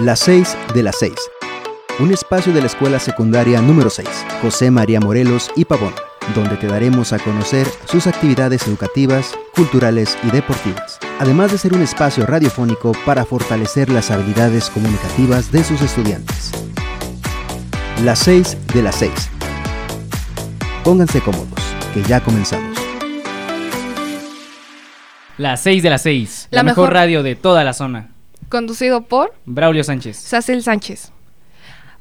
Las 6 de las 6. Un espacio de la escuela secundaria número 6, José María Morelos y Pavón, donde te daremos a conocer sus actividades educativas, culturales y deportivas, además de ser un espacio radiofónico para fortalecer las habilidades comunicativas de sus estudiantes. Las 6 de las 6. Pónganse cómodos, que ya comenzamos. Las 6 de las 6, la, La mejor, mejor- radio de toda la zona. Conducido por Braulio Sánchez. Sacil Sánchez.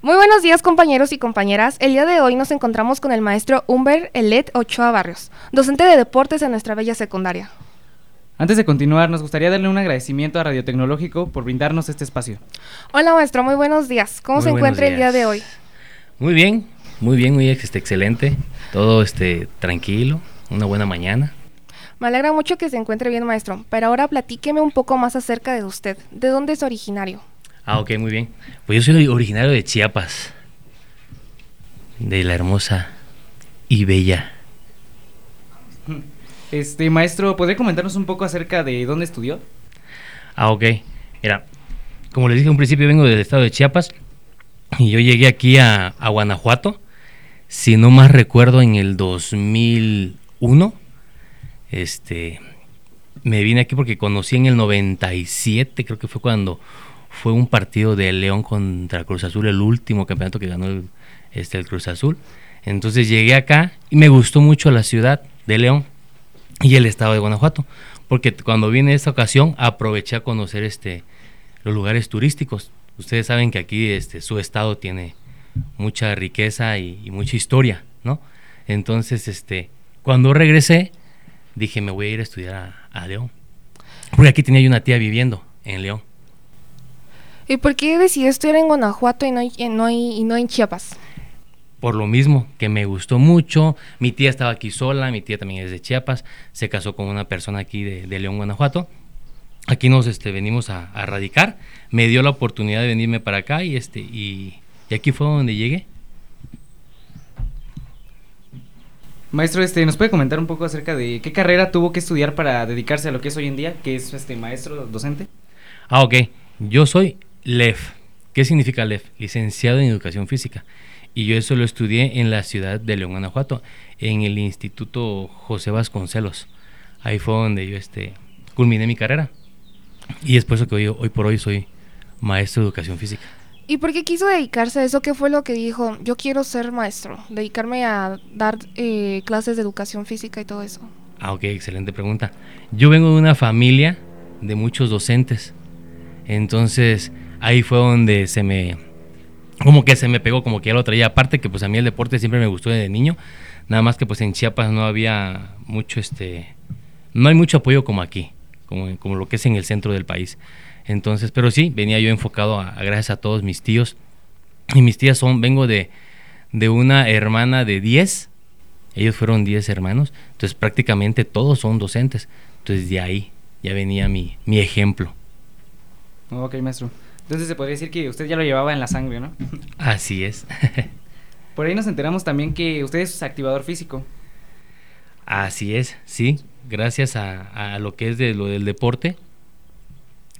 Muy buenos días compañeros y compañeras. El día de hoy nos encontramos con el maestro Humber Elet Ochoa Barrios, docente de deportes en nuestra bella secundaria. Antes de continuar, nos gustaría darle un agradecimiento a Radio Tecnológico por brindarnos este espacio. Hola maestro, muy buenos días. ¿Cómo Muy se encuentra el día de hoy? Muy bien, muy bien, muy este, excelente. Todo este tranquilo, una buena mañana. Me alegra mucho que se encuentre bien maestro, pero ahora platíqueme un poco más acerca de usted. ¿De dónde es originario? Ah, ok, muy bien. Pues yo soy originario de Chiapas, de la hermosa y bella. Este, maestro, ¿podría comentarnos un poco acerca de dónde estudió? Ah, ok. Mira, como les dije en un principio, vengo del estado de Chiapas y yo llegué aquí a, a Guanajuato, si no más recuerdo, en el 2001. Este, me vine aquí porque conocí en el 97, creo que fue cuando fue un partido de León contra Cruz Azul, el último campeonato que ganó el, este, el Cruz Azul. Entonces llegué acá y me gustó mucho la ciudad de León y el estado de Guanajuato, porque cuando vine esta ocasión aproveché a conocer este los lugares turísticos. Ustedes saben que aquí este su estado tiene mucha riqueza y, y mucha historia, ¿no? Entonces, este, cuando regresé, dije me voy a ir a estudiar a, a León, porque aquí tenía yo una tía viviendo en León. ¿Y por qué decidió estudiar en Guanajuato y no, y no- y no en Chiapas? por lo mismo, que me gustó mucho. Mi tía estaba aquí sola, mi tía también es de Chiapas, se casó con una persona aquí de, de León, Guanajuato. Aquí nos este, venimos a, a radicar. Me dio la oportunidad de venirme para acá y, este, y, y aquí fue donde llegué. Maestro, este, ¿nos puede comentar un poco acerca de qué carrera tuvo que estudiar para dedicarse a lo que es hoy en día, que es este maestro docente? Ah, ok. Yo soy LEF. ¿Qué significa LEF? Licenciado en Educación Física. Y yo eso lo estudié en la ciudad de León, Guanajuato, en el Instituto José Vasconcelos. Ahí fue donde yo este, culminé mi carrera. Y es por eso que hoy, hoy por hoy soy maestro de Educación Física. ¿Y por qué quiso dedicarse a eso? ¿Qué fue lo que dijo? Yo quiero ser maestro, dedicarme a dar eh, clases de educación física y todo eso. Ah, ok, excelente pregunta. Yo vengo de una familia de muchos docentes. Entonces, ahí fue donde se me. Como que se me pegó, como que ya lo traía. Aparte que pues a mí el deporte siempre me gustó desde niño. Nada más que pues en Chiapas no había mucho este. No hay mucho apoyo como aquí, como, como lo que es en el centro del país. Entonces, pero sí, venía yo enfocado a, a gracias a todos mis tíos. Y mis tías son, vengo de, de una hermana de 10 ellos fueron 10 hermanos, entonces prácticamente todos son docentes. Entonces de ahí ya venía mi, mi ejemplo. Ok, maestro. Entonces se podría decir que usted ya lo llevaba en la sangre, ¿no? Así es. Por ahí nos enteramos también que usted es activador físico. Así es, sí. Gracias a, a lo que es de lo del deporte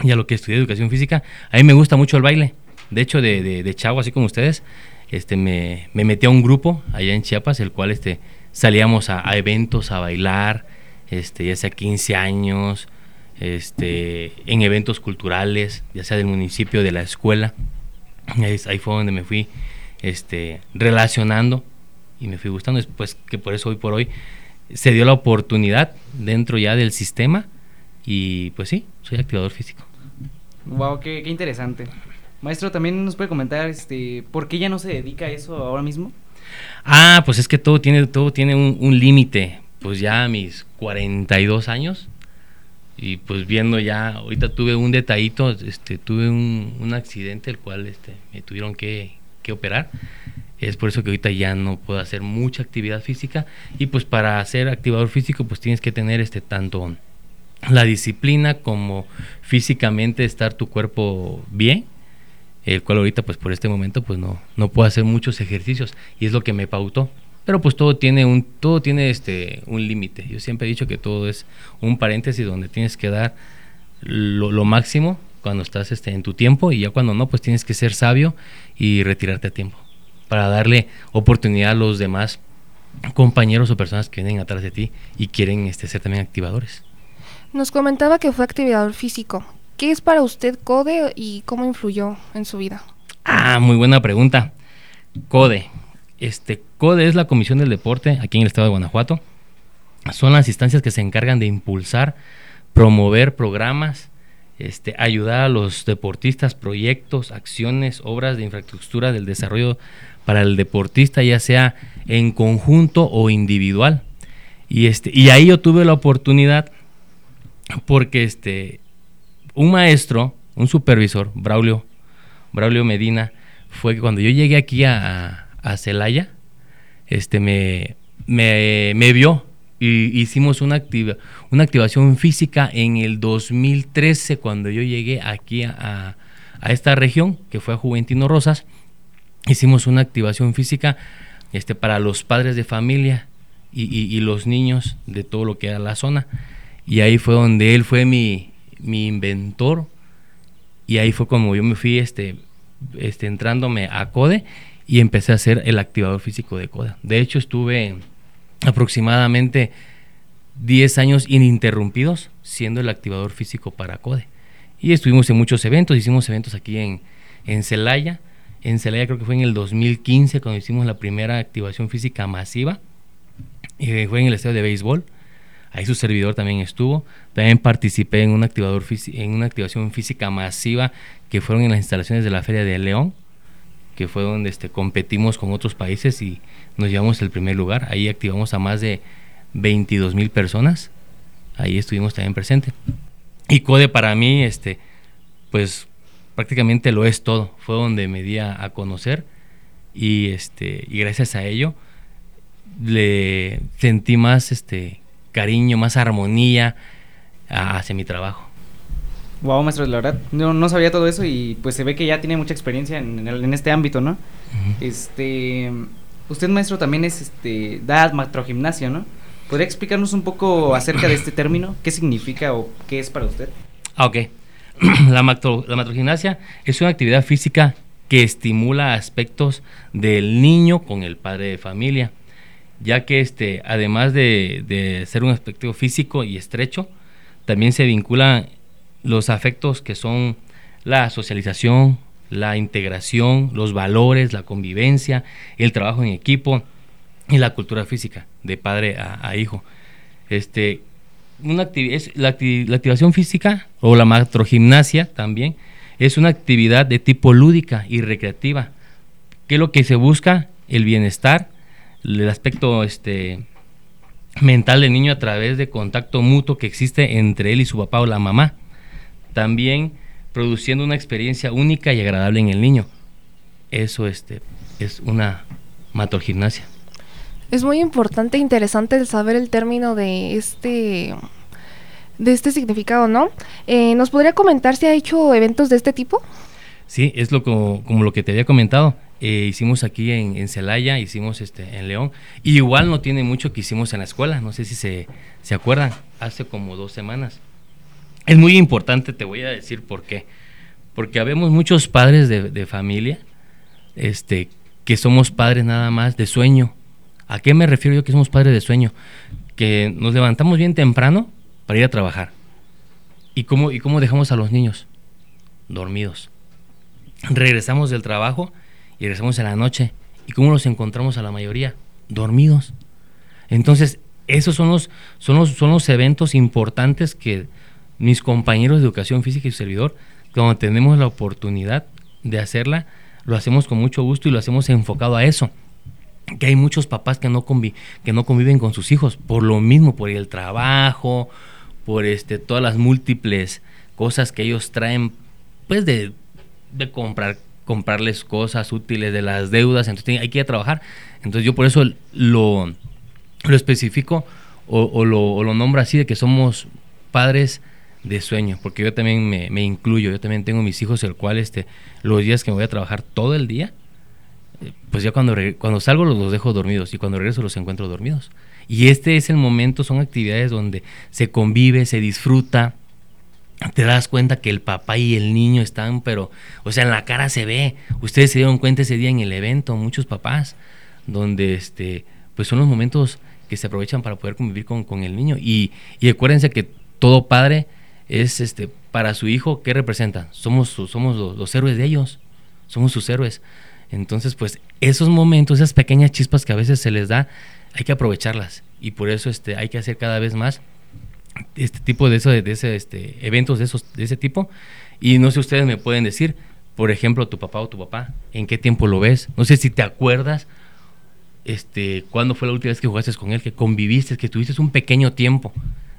y a lo que estudié educación física, a mí me gusta mucho el baile. De hecho, de, de, chavo, así como ustedes, este, me, me metí a un grupo allá en Chiapas, el cual este, salíamos a, eventos a bailar, este, ya sea 15 años, este, en eventos culturales, ya sea del municipio, de la escuela. Ahí fue donde me fui este, relacionando y me fui gustando. Después que por eso hoy por hoy se dio la oportunidad dentro ya del sistema y pues sí, soy activador físico. Wow, qué, interesante. Maestro, también nos puede comentar este, por qué ya no se dedica a eso ahora mismo. Ah, pues es que todo tiene, todo tiene un, un límite. Pues ya a mis 42 años y pues viendo ya, ahorita tuve un detallito, este, tuve un, un accidente el cual este, me tuvieron que, que operar. Es por eso que ahorita ya no puedo hacer mucha actividad física y pues para ser activador físico pues tienes que tener este tanto la disciplina como físicamente estar tu cuerpo bien el cual ahorita pues por este momento pues no no puedo hacer muchos ejercicios y es lo que me pautó pero pues todo tiene un todo tiene este un límite yo siempre he dicho que todo es un paréntesis donde tienes que dar lo, máximo cuando estás este, en tu tiempo y ya cuando no, pues tienes que ser sabio y retirarte a tiempo para darle oportunidad a los demás compañeros o personas que vienen atrás de ti y quieren este, ser también activadores. Nos comentaba que fue activador físico. ¿Qué es para usted CODE y cómo influyó en su vida? Ah, muy buena pregunta. CODE. Este, CODE es la Comisión del Deporte aquí en el estado de Guanajuato. Son las instancias que se encargan de impulsar, promover programas, este, ayudar a los deportistas, proyectos, acciones, obras de infraestructura del desarrollo para el deportista, ya sea en conjunto o individual. Y, este, y ahí yo tuve la oportunidad porque este, un maestro, un supervisor, Braulio, Braulio Medina, fue que cuando yo llegué aquí a, a Celaya, este, me, me, me vio y hicimos una, activa, una activación física en el 2013 cuando yo llegué aquí a, a, esta región, que fue a Juventino Rosas. Hicimos una activación física este, para los padres de familia y, y, los niños de todo lo que era la zona. Y ahí fue donde él fue mi, mi inventor. Y ahí fue como yo me fui este, este, entrándome a CODE y empecé a ser el activador físico de CODE. De hecho, estuve aproximadamente 10 años ininterrumpidos siendo el activador físico para CODE. Y estuvimos en muchos eventos, hicimos eventos aquí en, en Celaya. En Celaya creo que fue en el 2015 cuando hicimos la primera activación física masiva. Y eh, fue en el estadio de béisbol. Ahí su servidor también estuvo. También participé en, activador en una activación física masiva que fueron en las instalaciones de la Feria de León, que fue donde este, competimos con otros países y nos llevamos el primer lugar. Ahí activamos a más de 22 mil personas. Ahí estuvimos también presentes. Y CODE para mí, este, pues prácticamente lo es todo. Fue donde me di a, conocer y, este, y gracias a ello le sentí más este, cariño, más armonía hacia mi trabajo. Wow, maestro, la verdad, no, no sabía todo eso y pues se ve que ya tiene mucha experiencia en, en este ámbito, ¿no? Este, Usted, maestro, también es, este, da macrogimnasia, ¿no? ¿Podría explicarnos un poco acerca de este término? ¿Qué significa o qué es para usted? Ah, ok. la, macro, la macrogimnasia es una actividad física que estimula aspectos del niño con el padre de familia, ya que este, además de, de ser un aspecto físico y estrecho, también se vinculan los afectos que son la socialización, la integración, los valores, la convivencia, el trabajo en equipo y la cultura física de padre a, hijo. Este, una es la, activación física o la macrogimnasia también es una actividad de tipo lúdica y recreativa. ¿Qué es lo que se busca? El bienestar, el aspecto este, mental del niño a través de contacto mutuo que existe entre él y su papá o la mamá. También produciendo una experiencia única y agradable en el niño. Eso este, es una matogimnasia. Es muy importante e interesante el saber el término de este de este significado, ¿no? Eh, ¿Nos podría comentar si ha hecho eventos de este tipo? Sí, es lo como, lo que te había comentado. Eh, hicimos aquí en, en, Celaya, hicimos este en León. igual no tiene mucho que hicimos en la escuela, no sé si se, se acuerdan, hace como dos semanas. Es muy importante, te voy a decir por qué. Porque habemos muchos padres de, familia este, que somos padres nada más de sueño. ¿A qué me refiero yo que somos padres de sueño? Que nos levantamos bien temprano para ir a trabajar. ¿Y cómo, y cómo dejamos a los niños? Dormidos. Regresamos del trabajo y regresamos en la noche. ¿Y cómo los encontramos a la mayoría? Dormidos. Entonces, esos son los, son son los eventos importantes que mis compañeros de educación física y servidor, cuando tenemos la oportunidad de hacerla, lo hacemos con mucho gusto y lo hacemos enfocado a eso. Que hay muchos papás que no, que no conviven con sus hijos por lo mismo, por el trabajo, por este, todas las múltiples cosas que ellos traen, pues de, de comprar comprarles cosas útiles de las deudas, entonces hay que ir a trabajar. Entonces yo por eso lo, lo especifico o, lo, o lo nombro así de que somos padres de sueño, porque yo también me, incluyo, yo también tengo mis hijos, el cual este, los días que me voy a trabajar todo el día, eh, pues ya cuando, cuando salgo los, dejo dormidos y cuando regreso los encuentro dormidos. Y este es el momento, son actividades donde se convive, se disfruta, te das cuenta que el papá y el niño están, pero, o sea, en la cara se ve. Ustedes se dieron cuenta ese día en el evento, muchos papás, donde, este, pues son los momentos que se aprovechan para poder convivir con, con el niño. Y, y acuérdense que todo padre es, este, para su hijo, ¿qué representa? Somos, somos los, los héroes de ellos, somos sus héroes. Entonces, pues, esos momentos, esas pequeñas chispas que a veces se les da, hay que aprovecharlas. Y por eso, este, hay que hacer cada vez más este tipo de, eso, de ese, este, eventos de, esos, de ese tipo. Y no sé, ustedes me pueden decir, por ejemplo, tu papá o tu papá, ¿en qué tiempo lo ves? No sé si te acuerdas este, cuándo fue la última vez que jugaste con él, que conviviste, que tuviste un pequeño tiempo.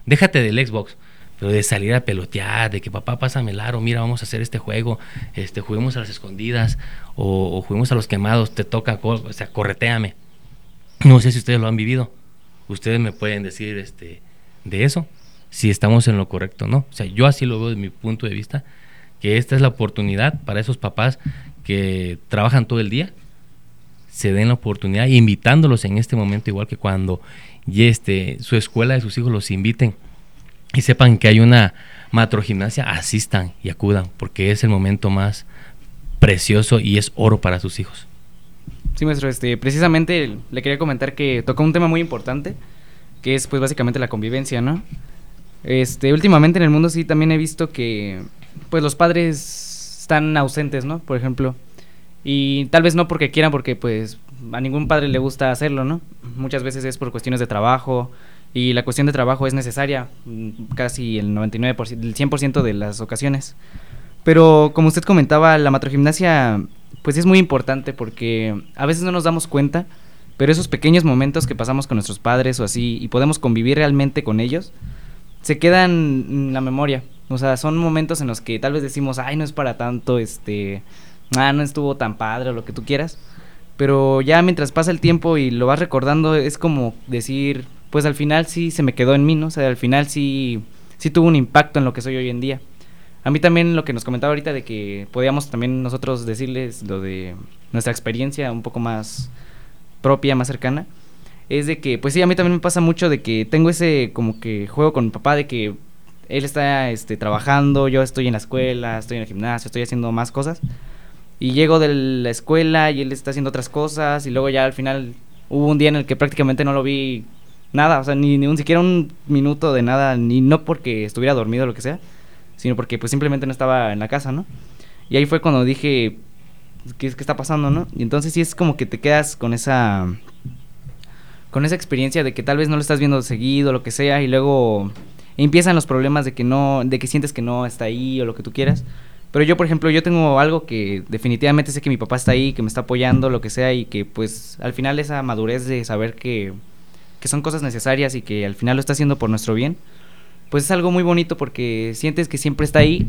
Déjate del Xbox, pero de salir a pelotear, de que papá pásame el aro, mira, vamos a hacer este juego, este, juguemos a las escondidas o, o juguemos a los quemados, te toca, o sea, correteame. No sé si ustedes lo han vivido. Ustedes me pueden decir este, de eso si estamos en lo correcto no. O sea, yo así lo veo desde mi punto de vista, que esta es la oportunidad para esos papás que trabajan todo el día, se den la oportunidad, invitándolos en este momento, igual que cuando y este, su escuela de sus hijos los inviten y sepan que hay una matrogimnasia, asistan y acudan, porque es el momento más precioso y es oro para sus hijos. Sí, maestro, este, precisamente le quería comentar que tocó un tema muy importante, que es pues básicamente la convivencia, ¿no? Este, últimamente en el mundo sí también he visto que pues los padres están ausentes, ¿no? Por ejemplo. Y tal vez no porque quieran, porque pues a ningún padre le gusta hacerlo, ¿no? Muchas veces es por cuestiones de trabajo y la cuestión de trabajo es necesaria mm, casi el 99%, el 100% de las ocasiones. Pero como usted comentaba, la matrogimnasia pues es muy importante porque a veces no nos damos cuenta, pero esos pequeños momentos que pasamos con nuestros padres o así y podemos convivir realmente con ellos, se quedan en la memoria. O sea, son momentos en los que tal vez decimos, ay, no es para tanto, este, ah, no estuvo tan padre o lo que tú quieras. Pero ya mientras pasa el tiempo y lo vas recordando, es como decir, pues al final sí se me quedó en mí, ¿no? O sea, al final sí, sí tuvo un impacto en lo que soy hoy en día. A mí también lo que nos comentaba ahorita de que podíamos también nosotros decirles lo de nuestra experiencia un poco más propia, más cercana es de que, pues sí, a mí también me pasa mucho de que tengo ese como que juego con papá de que él está este, trabajando, yo estoy en la escuela, estoy en el gimnasio, estoy haciendo más cosas. Y llego de la escuela y él está haciendo otras cosas y luego ya al final hubo un día en el que prácticamente no lo vi nada, o sea, ni, ni un siquiera un minuto de nada, ni no porque estuviera dormido o lo que sea, sino porque pues simplemente no estaba en la casa, ¿no? Y ahí fue cuando dije, ¿qué, qué está pasando, no? Y entonces sí es como que te quedas con esa con esa experiencia de que tal vez no lo estás viendo seguido, lo que sea, y luego empiezan los problemas de que no, de que sientes que no está ahí o lo que tú quieras. Pero yo, por ejemplo, yo tengo algo que definitivamente sé que mi papá está ahí, que me está apoyando, lo que sea, y que pues al final esa madurez de saber que, que son cosas necesarias y que al final lo está haciendo por nuestro bien, pues es algo muy bonito porque sientes que siempre está ahí,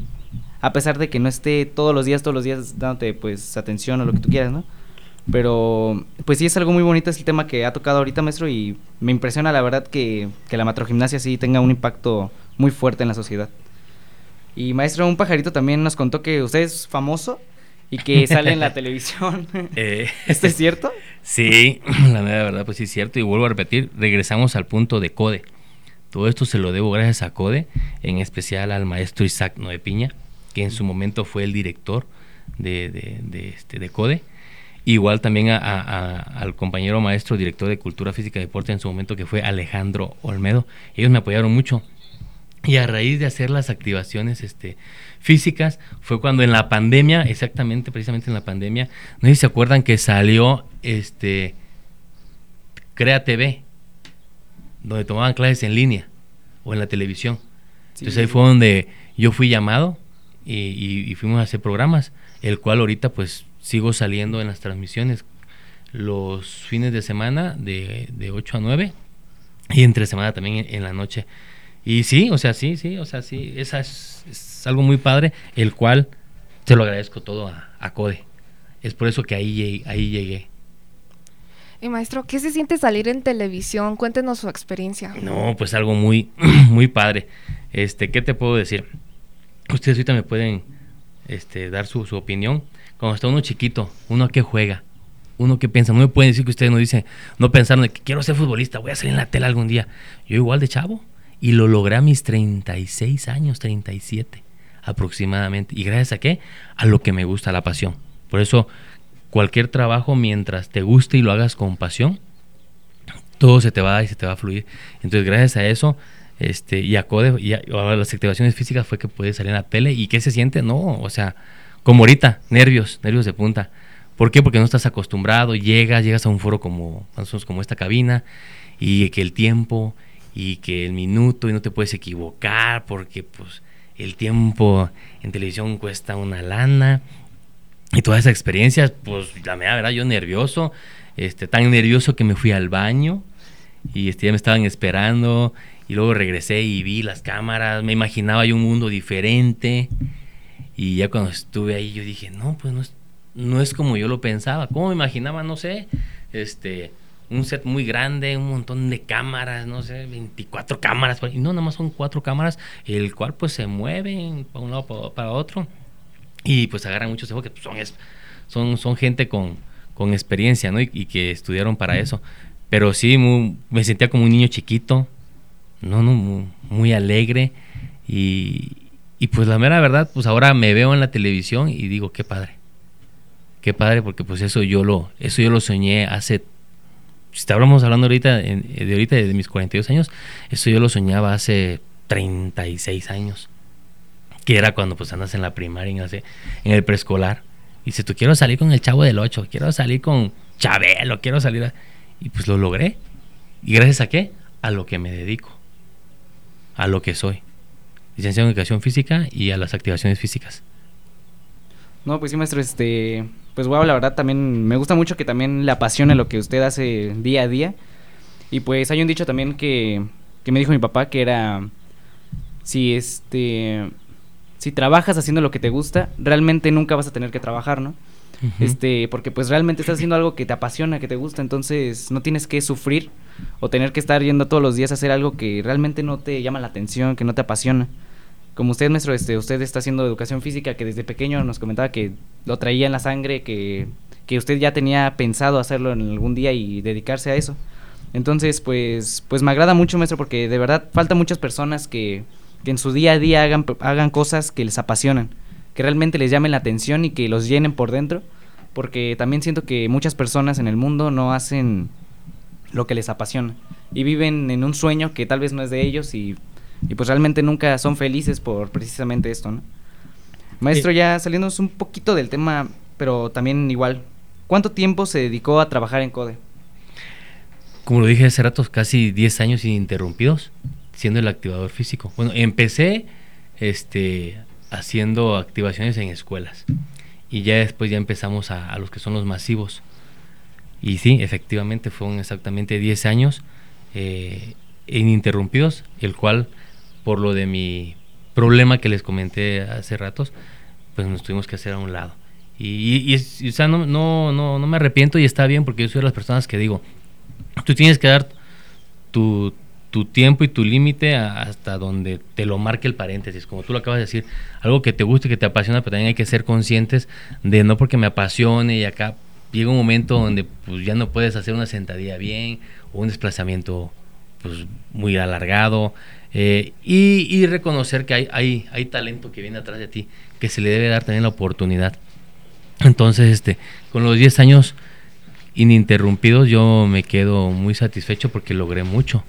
a pesar de que no esté todos los días, todos los días dándote pues atención o lo que tú quieras, ¿no? Pero, pues sí es algo muy bonito el tema que ha tocado ahorita, maestro, y me impresiona la verdad que, que la matrogimnasia sí tenga un impacto muy fuerte en la sociedad. Y maestro, un pajarito también nos contó que usted es famoso y que sale en la televisión. Eh, ¿Esto es cierto? Sí, la verdad, pues sí es cierto. Y vuelvo a repetir, regresamos al punto de CODE. Todo esto se lo debo gracias a CODE, en especial al maestro Isaac Noé Piña, que en su momento fue el director de, de, de, este, de CODE Igual también al compañero maestro director de Cultura Física y Deporte en su momento que fue Alejandro Olmedo. Ellos me apoyaron mucho. Y a raíz de hacer las activaciones este, físicas, fue cuando en la pandemia, exactamente, precisamente en la pandemia, no sé si se acuerdan que salió este Crea TV, donde tomaban clases en línea o en la televisión. Entonces ahí fue donde yo fui llamado y, y, fuimos a hacer programas, el cual ahorita pues sigo saliendo en las transmisiones los fines de semana de, de 8 a 9 y entre semana también en, la noche. Y sí, o sea, sí, sí, o sea, sí, esa es, algo muy padre, el cual te lo agradezco todo a, a, Code. Es por eso que ahí, ahí llegué. Y maestro, ¿qué se siente salir en televisión? Cuéntenos su experiencia. No, pues algo muy, muy padre. Este, ¿qué te puedo decir? Ustedes ahorita me pueden este, dar su, su opinión cuando está uno chiquito, uno que juega, uno que piensa, no me pueden decir que ustedes no dicen, no pensaron de que quiero ser futbolista, voy a salir en la tela algún día. Yo igual de chavo, Y lo logré a mis 36 años, 37 aproximadamente. ¿Y gracias a qué? A lo que me gusta, la pasión. Por eso, cualquier trabajo, mientras te guste y lo hagas con pasión, todo se te va a dar y se te va a fluir. Entonces, gracias a eso, este, y a CODE, y a, las activaciones físicas fue que pude salir en la tele. ¿Y qué se siente? No, o sea, como ahorita, nervios, nervios de punta. ¿Por qué? Porque no estás acostumbrado, llegas, llegas a un foro como, como esta cabina, y que el tiempo, y que el minuto, y no te puedes equivocar, porque pues el tiempo en televisión cuesta una lana, y todas esas experiencias, pues la verdad, yo nervioso, este, tan nervioso que me fui al baño, y este, ya me estaban esperando, y luego regresé y vi las cámaras, me imaginaba un mundo diferente. Y ya cuando estuve ahí yo dije, no, pues no es, no es como yo lo pensaba. ¿Cómo me imaginaba? No sé, este, un set muy grande, un montón de cámaras, no sé, 24 cámaras. Y no, nada más son cuatro cámaras, el cual pues se mueven para un lado para, otro. Y pues agarran muchos ojos que pues, son, son, son gente con, con experiencia, ¿no? Y, que estudiaron para eso. Pero sí, me sentía como un niño chiquito, no, no, muy, alegre y, y, pues la mera verdad, pues ahora me veo en la televisión y digo, qué padre, qué padre, porque pues eso yo lo, eso yo lo soñé hace, si estábamos hablando ahorita, de ahorita de mis 42 años, eso yo lo soñaba hace 36 años, que era cuando pues andas en la primaria, en, el preescolar, y si tú quiero salir con el chavo del 8, quiero salir con Chabelo, quiero salir, y pues lo logré, y gracias a qué, a lo que me dedico a lo que soy. Licenciado en Educación Física y a las activaciones físicas. No, pues sí, maestro, este, pues wow, la verdad también me gusta mucho que también le apasione lo que usted hace día a día. Y pues hay un dicho también que, que me dijo mi papá que era, si este, si trabajas haciendo lo que te gusta, realmente nunca vas a tener que trabajar, ¿no? este, porque pues realmente estás haciendo algo que te apasiona, que te gusta, entonces no tienes que sufrir o tener que estar yendo todos los días a hacer algo que realmente no te llama la atención, que no te apasiona. Como usted, maestro, este, usted está haciendo educación física, que desde pequeño nos comentaba que lo traía en la sangre, que, que usted ya tenía pensado hacerlo en algún día y dedicarse a eso. Entonces, pues, pues me agrada mucho, maestro, porque de verdad falta muchas personas que, que en su día a día hagan, hagan cosas que les apasionan que realmente les llamen la atención y que los llenen por dentro, porque también siento que muchas personas en el mundo no hacen lo que les apasiona y viven en un sueño que tal vez no es de ellos y, pues realmente nunca son felices por precisamente esto, ¿no? Maestro, ya saliéndonos un poquito del tema, pero también igual, ¿cuánto tiempo se dedicó a trabajar en CODE? Como lo dije hace rato, casi 10 años ininterrumpidos siendo el activador físico. Bueno, empecé este haciendo activaciones en escuelas. Y ya después ya empezamos a, los que son los masivos. Y sí, efectivamente fueron exactamente 10 años eh, ininterrumpidos, el cual por lo de mi problema que les comenté hace ratos, pues nos tuvimos que hacer a un lado. Y, y, o sea, no, no, no, me arrepiento y está bien porque yo soy de las personas que digo, tú tienes que dar tu, tu tiempo y tu límite hasta donde te lo marque el paréntesis, como tú lo acabas de decir, algo que te guste, que te apasiona, pero también hay que ser conscientes de no porque me apasione y acá llega un momento donde pues ya no puedes hacer una sentadilla bien o un desplazamiento pues muy alargado eh, y, reconocer que hay, hay, hay talento que viene atrás de ti, que se le debe dar también la oportunidad. Entonces, este, con los 10 años ininterrumpidos yo me quedo muy satisfecho porque logré mucho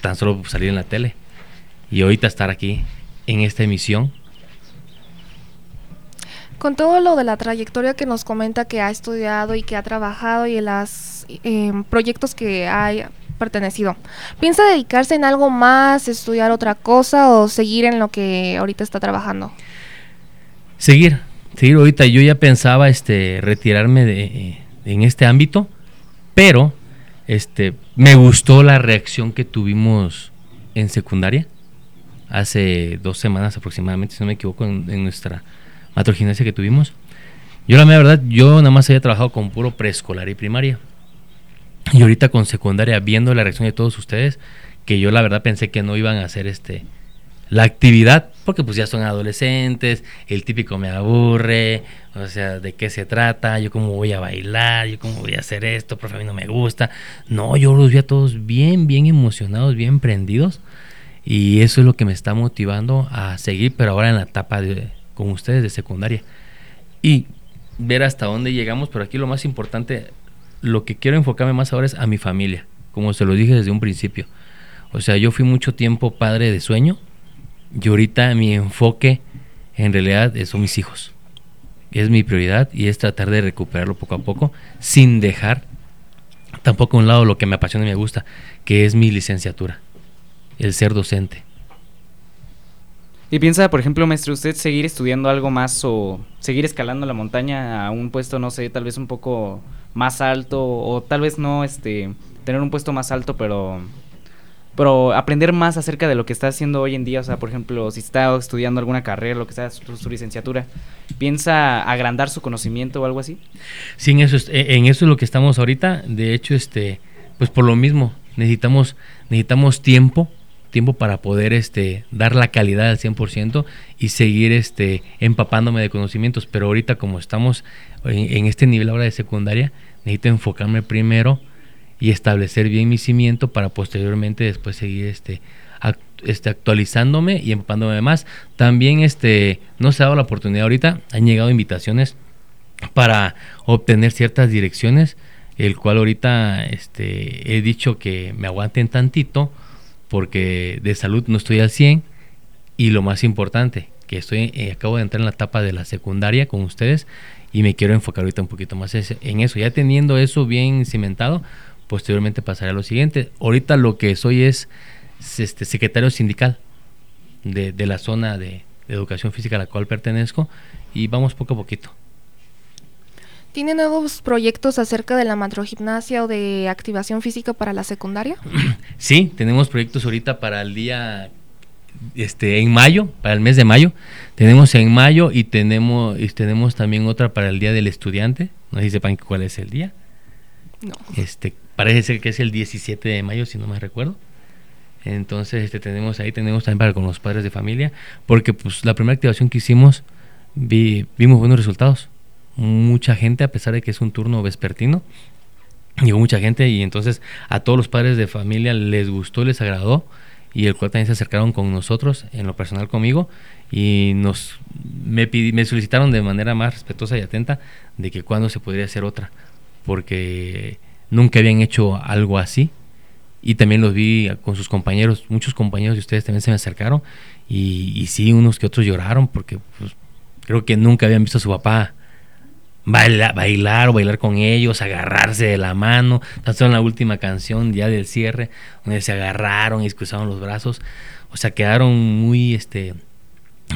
tan solo salir en la tele. Y ahorita estar aquí en esta emisión. Con todo lo de la trayectoria que nos comenta que ha estudiado y que ha trabajado y los em, proyectos que ha pertenecido, ¿piensa dedicarse en algo más, estudiar otra cosa o seguir en lo que ahorita está trabajando? Seguir, seguir ahorita. Yo ya pensaba este, retirarme de, en este ámbito, pero este, me gustó la reacción que tuvimos en secundaria hace dos semanas aproximadamente, si no me equivoco, en, nuestra matrogimnasia que tuvimos. Yo la verdad, yo nada más había trabajado con puro preescolar y primaria. Y ahorita con secundaria, viendo la reacción de todos ustedes, que yo la verdad pensé que no iban a hacer este la actividad, porque pues ya son adolescentes, el típico me aburre, o sea, ¿de qué se trata? Yo cómo voy a bailar, yo cómo voy a hacer esto, profe, a mí no me gusta. No, yo los vi a todos bien, bien emocionados, bien prendidos. Y eso es lo que me está motivando a seguir, pero ahora en la etapa de, con ustedes de secundaria. Y ver hasta dónde llegamos, pero aquí lo más importante, lo que quiero enfocarme más ahora es a mi familia, como se lo dije desde un principio. O sea, yo fui mucho tiempo padre de sueño y ahorita mi enfoque en realidad son mis hijos. Es mi prioridad y es tratar de recuperarlo poco a poco sin dejar tampoco a un lado lo que me apasiona y me gusta, que es mi licenciatura, el ser docente. ¿Y piensa, por ejemplo, maestro, usted seguir estudiando algo más o seguir escalando la montaña a un puesto, no sé, tal vez un poco más alto o tal vez no, este, tener un puesto más alto, pero pero aprender más acerca de lo que está haciendo hoy en día, o sea, por ejemplo, si está estudiando alguna carrera, lo que sea, su, licenciatura, ¿piensa agrandar su conocimiento o algo así? Sí, en eso, es, en eso es lo que estamos ahorita, de hecho, este, pues por lo mismo, necesitamos, necesitamos tiempo, tiempo para poder este, dar la calidad al 100% y seguir este, empapándome de conocimientos, pero ahorita como estamos en, este nivel ahora de secundaria, necesito enfocarme primero y establecer bien mi cimiento para posteriormente después seguir este, este actualizándome y empapándome más. También este, no se ha dado la oportunidad ahorita, han llegado invitaciones para obtener ciertas direcciones, el cual ahorita este, he dicho que me aguanten tantito porque de salud no estoy al 100 y lo más importante, que estoy eh, acabo de entrar en la etapa de la secundaria con ustedes y me quiero enfocar ahorita un poquito más en eso. Ya teniendo eso bien cimentado, posteriormente pasaré a lo siguiente. Ahorita lo que soy es este, secretario sindical de, la zona de, educación física a la cual pertenezco y vamos poco a poquito. ¿Tiene nuevos proyectos acerca de la matrogimnasia o de activación física para la secundaria? Sí, tenemos proyectos ahorita para el día este en mayo, para el mes de mayo. Tenemos en mayo y tenemos y tenemos también otra para el día del estudiante. No sé si sepan cuál es el día. No. Este parece ser que es el 17 de mayo, si no me recuerdo. Entonces, este, tenemos ahí, tenemos también para con los padres de familia, porque pues la primera activación que hicimos vimos buenos resultados. Mucha gente, a pesar de que es un turno vespertino, llegó mucha gente y entonces a todos los padres de familia les gustó, les agradó y el cual también se acercaron con nosotros, en lo personal conmigo, y nos me, me solicitaron de manera más respetuosa y atenta de que cuándo se podría hacer otra, porque nunca habían hecho algo así. Y también los vi con sus compañeros, muchos compañeros de ustedes también se me acercaron y, y sí, unos que otros lloraron porque pues, creo que nunca habían visto a su papá bailar, bailar o bailar con ellos, agarrarse de la mano. Tanto en la última canción ya del cierre, donde se agarraron y cruzaron los brazos. O sea, quedaron muy, este,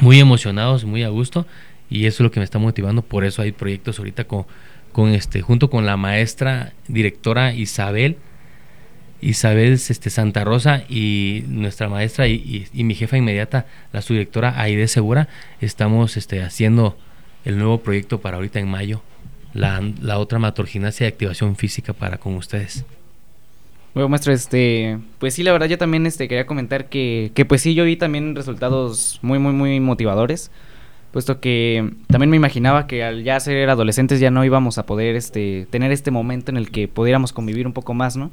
muy emocionados, muy a gusto. Y eso es lo que me está motivando. Por eso hay proyectos ahorita con, con este, junto con la maestra directora Isabel, Isabel este, Santa Rosa y nuestra maestra y, mi jefa inmediata, la subdirectora Aide Segura, estamos este, haciendo el nuevo proyecto para ahorita en mayo, la, la otra matorginasia de activación física para con ustedes. Bueno, maestro, este, pues sí, la verdad yo también este, quería comentar que, que pues sí, yo vi también resultados muy, muy, muy motivadores puesto que también me imaginaba que al ya ser adolescentes ya no íbamos a poder este tener este momento en el que pudiéramos convivir un poco más, ¿no?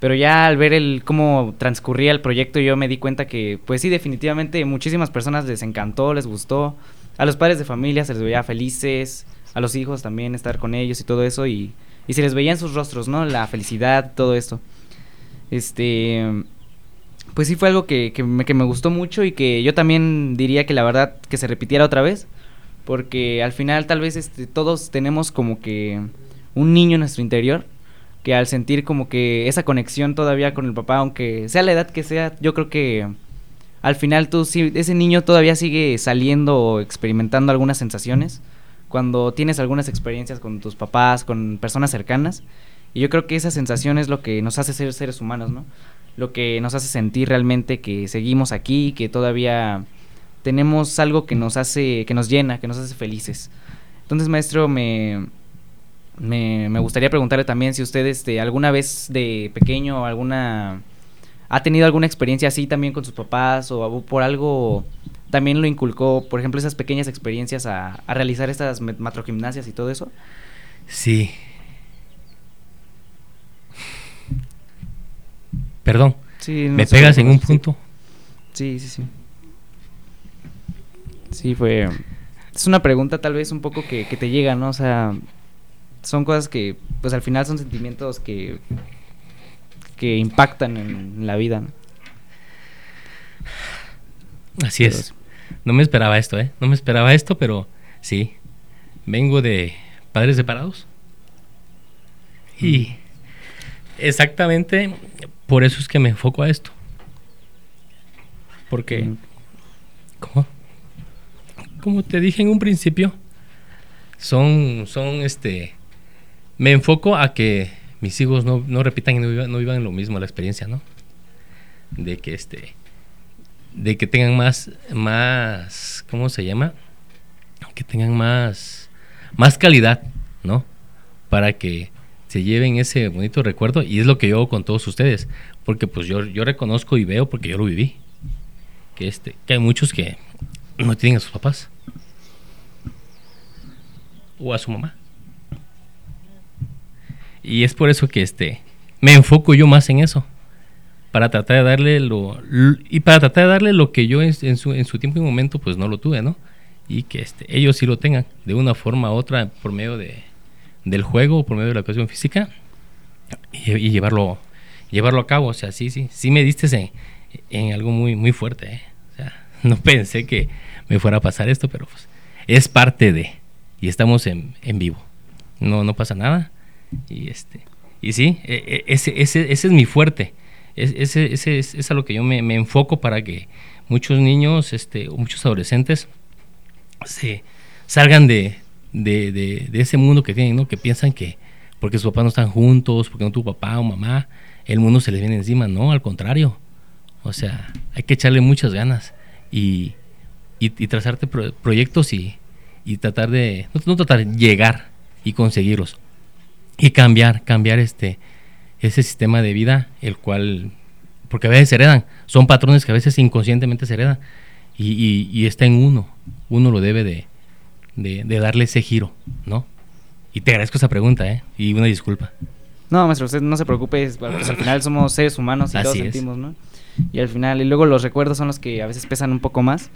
Pero ya al ver el cómo transcurría el proyecto yo me di cuenta que pues sí definitivamente muchísimas personas les encantó, les gustó, a los padres de familia se les veía felices, a los hijos también estar con ellos y todo eso y, y se les veía en sus rostros, ¿no? La felicidad, todo esto. Este pues sí fue algo que, que, me, gustó mucho y que yo también diría que la verdad que se repitiera otra vez. Porque al final tal vez este, todos tenemos como que un niño en nuestro interior que al sentir como que esa conexión todavía con el papá, aunque sea la edad que sea, yo creo que al final tú ese niño todavía sigue saliendo o experimentando algunas sensaciones cuando tienes algunas experiencias con tus papás, con personas cercanas. Y yo creo que esa sensación es lo que nos hace ser seres humanos, ¿no? lo que nos hace sentir realmente que seguimos aquí, que todavía tenemos algo que nos hace, que nos llena, que nos hace felices. Entonces, maestro, me, me, gustaría preguntarle también si usted este, alguna vez de pequeño alguna ha tenido alguna experiencia así también con sus papás o por algo también lo inculcó, por ejemplo, esas pequeñas experiencias a, a realizar estas matrogimnasias y todo eso. Sí, Perdón. me pegas en un punto. Sí, sí, sí. Sí, fue... Es una pregunta tal vez un poco que, que te llega, ¿no? O sea, son cosas que, pues al final son sentimientos que, que impactan en la vida. ¿no? Así es. No me esperaba esto, ¿eh? No me esperaba esto, pero sí. Vengo de padres separados. Y exactamente por eso es que me enfoco a esto. Porque, Mm. ¿cómo? Como te dije en un principio, son, son, este, me enfoco a que mis hijos no, no repitan y no vivan, no vivan lo mismo la experiencia, ¿no? De que, este, de que tengan más, más, ¿cómo se llama? Que tengan más, más calidad, ¿no? Para que se lleven ese bonito recuerdo y es lo que yo hago con todos ustedes, porque pues yo, yo reconozco y veo porque yo lo viví, que este, que hay muchos que no tienen a sus papás o a su mamá. Y es por eso que este me enfoco yo más en eso para tratar de darle lo y para tratar de darle lo que yo en, en su, en su tiempo y momento pues no lo tuve, ¿no? Y que este, ellos sí lo tengan de una forma u otra por medio de, del juego por medio de la educación física y, y llevarlo llevarlo a cabo, o sea, sí, sí, sí me diste en, en algo muy muy fuerte, ¿eh? O sea, no pensé que me fuera a pasar esto, pero pues es parte de y estamos en, en vivo. No no pasa nada y este y sí, e- e- ese, ese, ese es mi fuerte. Es, ese, ese es, a lo que yo me, me enfoco para que muchos niños este, muchos adolescentes se salgan de, de, de- de ese mundo que tienen, ¿no? Que piensan que porque sus papás no están juntos, porque no tu papá o mamá, el mundo se les viene encima. No, al contrario. O sea, hay que echarle muchas ganas y, y, trazarte pro- proyectos y, y tratar de, no, no tratar, llegar y conseguirlos y cambiar, cambiar este ese sistema de vida, el cual, porque a veces se heredan, son patrones que a veces inconscientemente se heredan y, y- y está en uno, uno lo debe de, de, de darle ese giro, ¿no? Y te agradezco esa pregunta, ¿eh? Y una disculpa. No, maestro, usted no se preocupe, es- pues, al final somos seres humanos y Así todos es. sentimos, ¿no? Y al final, y luego los recuerdos son los que a veces pesan un poco más.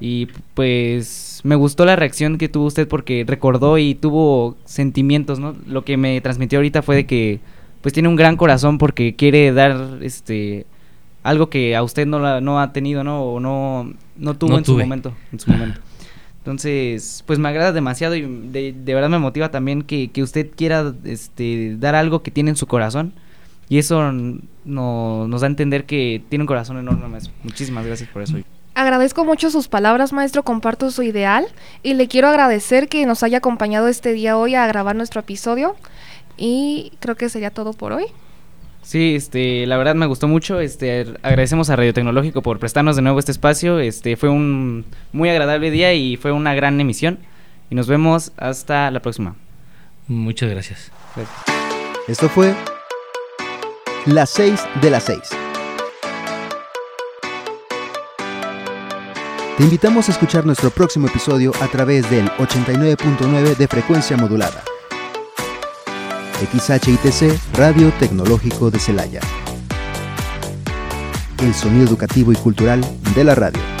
Y pues me gustó la reacción que tuvo usted porque recordó y tuvo sentimientos, ¿no? Lo que me transmitió ahorita fue de que pues tiene un gran corazón porque quiere dar este algo que a usted no, la- no ha tenido, ¿no? O no, no tuvo No en su momento. En su momento. Entonces, pues me agrada demasiado y de, de verdad me motiva también que, que usted quiera este, dar algo que tiene en su corazón. Y eso no- nos da a entender que tiene un corazón enorme, maestro. Muchísimas gracias por eso. Agradezco mucho sus palabras, maestro, comparto su ideal y le quiero agradecer que nos haya acompañado este día hoy a grabar nuestro episodio y creo que sería todo por hoy. Sí, este, la verdad me gustó mucho. Este, agradecemos a Radio Tecnológico por prestarnos de nuevo este espacio. Este, fue un muy agradable día y fue una gran emisión. Y nos vemos hasta la próxima. Muchas gracias. Gracias. Esto fue Las 6 de las 6. Te invitamos a escuchar nuestro próximo episodio a través del 89.9 de frecuencia modulada. XHITC Radio Tecnológico de Celaya. El sonido educativo y cultural de la radio.